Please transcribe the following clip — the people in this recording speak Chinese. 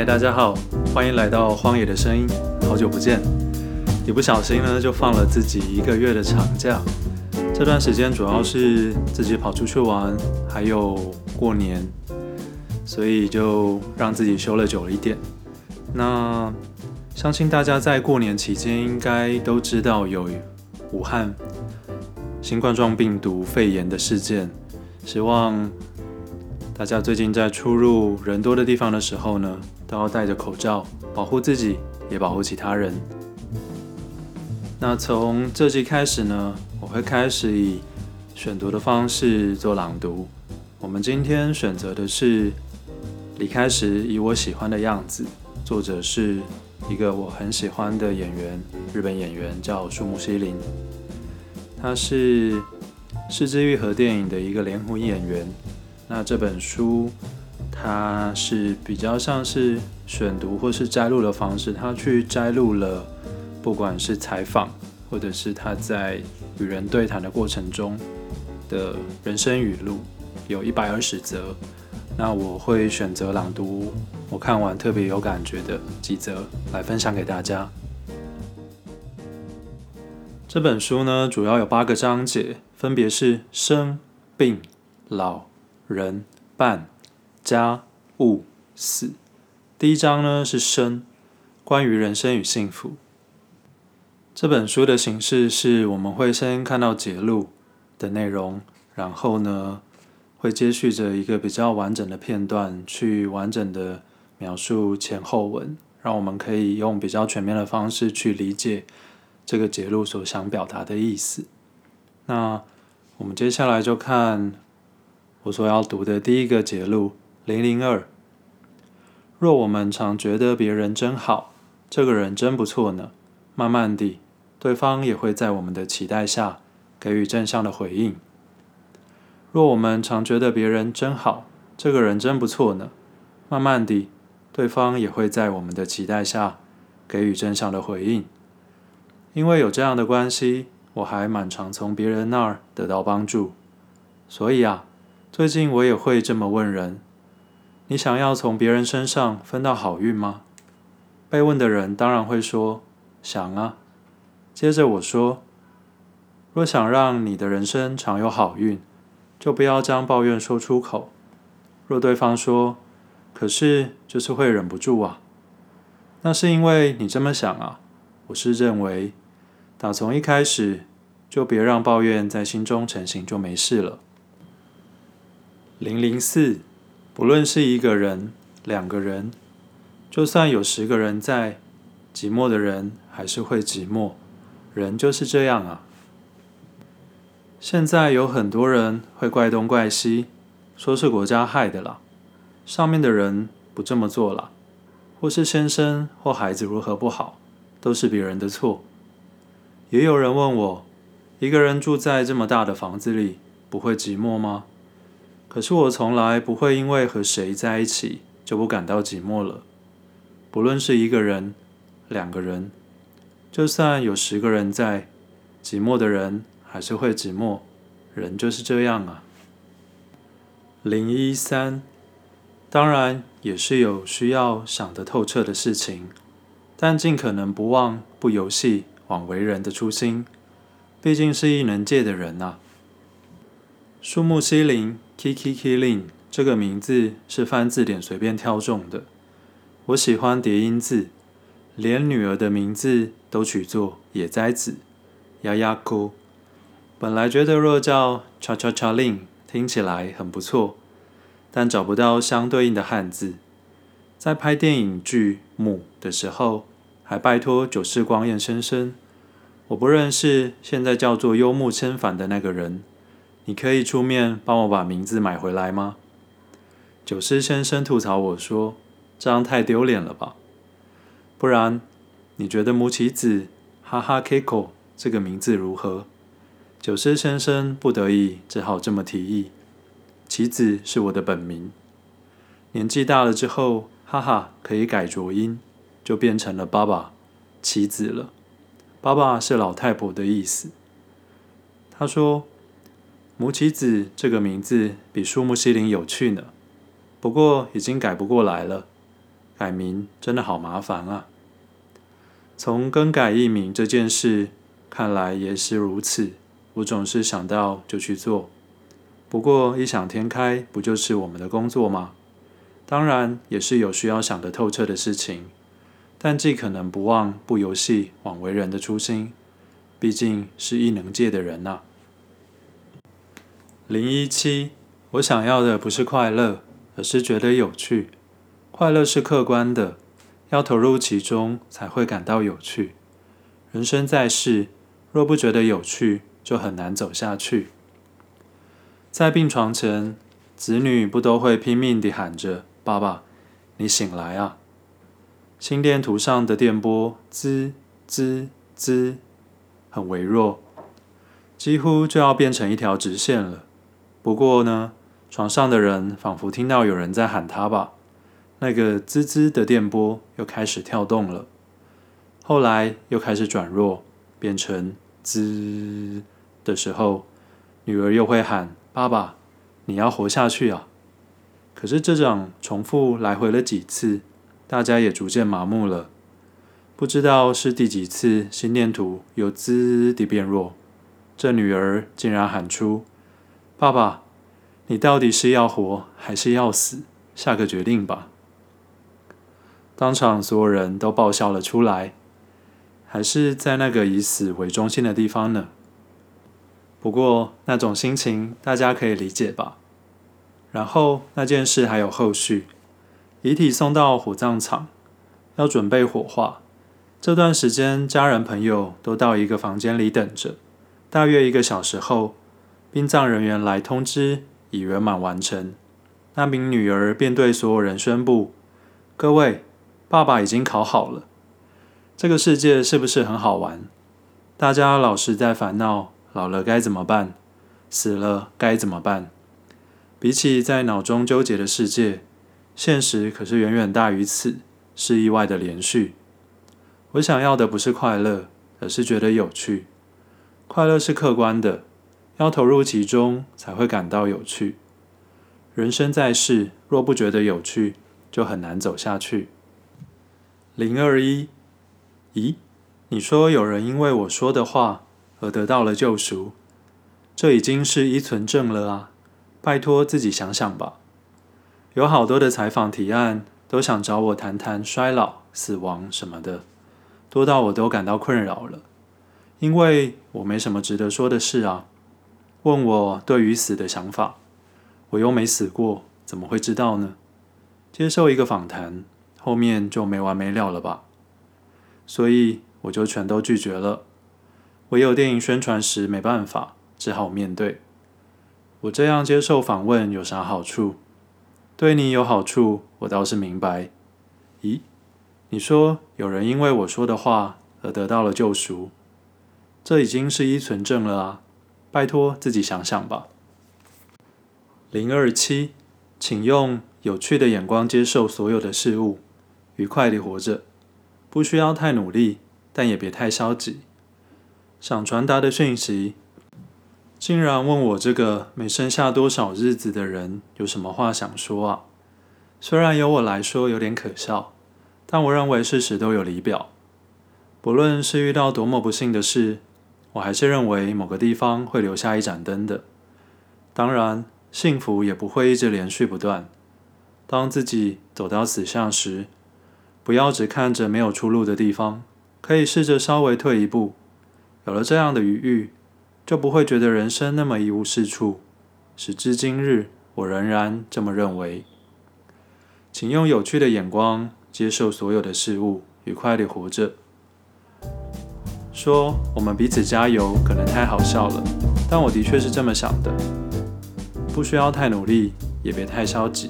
嗨，大家好，欢迎来到荒野的声音，好久不见。一不小心呢，就放了自己一个月的长假。这段时间主要是自己跑出去玩，还有过年，所以就让自己休了久了一点。那相信大家在过年期间应该都知道有武汉新冠状病毒肺炎的事件，希望。大家最近在出入人多的地方的时候呢，都要戴着口罩，保护自己，也保护其他人。那从这集开始呢，我会开始以选读的方式做朗读。我们今天选择的是《离开时以我喜欢的样子》，作者是一个我很喜欢的演员，日本演员叫树木希林，他是《是枝裕和》电影的一个联合演员。那这本书，它是比较像是选读或是摘录的方式，他去摘录了，不管是采访或者是他在与人对谈的过程中的人生语录，有一百二十则。那我会选择朗读我看完特别有感觉的几则来分享给大家。这本书呢，主要有八个章节，分别是生、病、老。人、伴、家、物、死。第一章呢是生，关于人生与幸福。这本书的形式是我们会先看到节录的内容，然后呢会接续着一个比较完整的片段，去完整的描述前后文，让我们可以用比较全面的方式去理解这个节录所想表达的意思。那我们接下来就看。我所要读的第一个节录零零二。若我们常觉得别人真好，这个人真不错呢，慢慢地，对方也会在我们的期待下给予正向的回应。若我们常觉得别人真好，这个人真不错呢，慢慢地，对方也会在我们的期待下给予正向的回应。因为有这样的关系，我还蛮常从别人那儿得到帮助，所以啊。最近我也会这么问人：“你想要从别人身上分到好运吗？”被问的人当然会说：“想啊。”接着我说：“若想让你的人生常有好运，就不要将抱怨说出口。”若对方说：“可是就是会忍不住啊。”那是因为你这么想啊。我是认为，打从一开始就别让抱怨在心中成型，就没事了。零零四，不论是一个人、两个人，就算有十个人在，寂寞的人还是会寂寞。人就是这样啊。现在有很多人会怪东怪西，说是国家害的啦，上面的人不这么做啦，或是先生或孩子如何不好，都是别人的错。也有人问我，一个人住在这么大的房子里，不会寂寞吗？可是我从来不会因为和谁在一起就不感到寂寞了，不论是一个人、两个人，就算有十个人在，寂寞的人还是会寂寞，人就是这样啊。零一三，当然也是有需要想得透彻的事情，但尽可能不忘不游戏枉为人的初心，毕竟是异能界的人呐、啊。树木希林 Kiki Keelin 这个名字是翻字典随便挑中的。我喜欢叠音字，连女儿的名字都取作野哉子 Yayako。本来觉得若叫 Cha Cha Cha Lin 听起来很不错，但找不到相对应的汉字。在拍电影剧《母》的时候，还拜托久世光彦先生，我不认识现在叫做幽木千帆的那个人。你可以出面帮我把名字买回来吗？久世先生吐槽我说：“这样太丢脸了吧？不然，你觉得母棋子哈哈 Keiko 这个名字如何？”久世先生不得已只好这么提议。棋子是我的本名，年纪大了之后，哈哈可以改浊音，就变成了爸爸棋子了。爸爸是老太婆的意思。他说。母棋子这个名字比树木希林有趣呢，不过已经改不过来了。改名真的好麻烦啊。从更改艺名这件事看来也是如此，我总是想到就去做。不过异想天开，不就是我们的工作吗？当然也是有需要想得透彻的事情，但既可能不忘不游戏枉为人的初心，毕竟是异能界的人呐、啊。零一七，我想要的不是快乐，而是觉得有趣。快乐是客观的，要投入其中才会感到有趣。人生在世，若不觉得有趣，就很难走下去。在病床前，子女不都会拼命地喊着：“爸爸，你醒来啊！”心电图上的电波滋滋滋，很微弱，几乎就要变成一条直线了。不过呢，床上的人仿佛听到有人在喊他吧，那个滋滋的电波又开始跳动了，后来又开始转弱，变成滋的时候，女儿又会喊：“爸爸，你要活下去啊！”可是这种重复来回了几次，大家也逐渐麻木了，不知道是第几次心电图又滋地变弱，这女儿竟然喊出。爸爸，你到底是要活还是要死？下个决定吧。当场所有人都爆笑了出来，还是在那个以死为中心的地方呢？不过那种心情大家可以理解吧。然后那件事还有后续，遗体送到火葬场，要准备火化。这段时间家人朋友都到一个房间里等着，大约一个小时后。殡葬人员来通知已圆满完成，那名女儿便对所有人宣布：“各位，爸爸已经考好了。”这个世界是不是很好玩？大家老是在烦恼老了该怎么办，死了该怎么办？比起在脑中纠结的世界，现实可是远远大于此，是意外的连续。我想要的不是快乐，而是觉得有趣。快乐是客观的。要投入其中，才会感到有趣。人生在世，若不觉得有趣，就很难走下去。零二一，咦？你说有人因为我说的话而得到了救赎，这已经是依存症了啊！拜托自己想想吧。有好多的采访提案，都想找我谈谈衰老、死亡什么的，多到我都感到困扰了，因为我没什么值得说的事啊。问我对于死的想法，我又没死过，怎么会知道呢？接受一个访谈，后面就没完没了了吧？所以我就全都拒绝了。唯有电影宣传时没办法，只好面对。我这样接受访问有啥好处？对你有好处，我倒是明白。咦，你说有人因为我说的话而得到了救赎，这已经是依存症了啊！拜托自己想想吧。零二七，请用有趣的眼光接受所有的事物，愉快地活着，不需要太努力，但也别太消极。想传达的讯息，竟然问我这个没剩下多少日子的人有什么话想说啊？虽然由我来说有点可笑，但我认为事实都有理表。不论是遇到多么不幸的事。我还是认为某个地方会留下一盏灯的。当然，幸福也不会一直连续不断。当自己走到死巷时，不要只看着没有出路的地方，可以试着稍微退一步。有了这样的余裕，就不会觉得人生那么一无是处。时至今日，我仍然这么认为。请用有趣的眼光接受所有的事物，愉快地活着。说我们彼此加油，可能太好笑了，但我的确是这么想的。不需要太努力，也别太消极。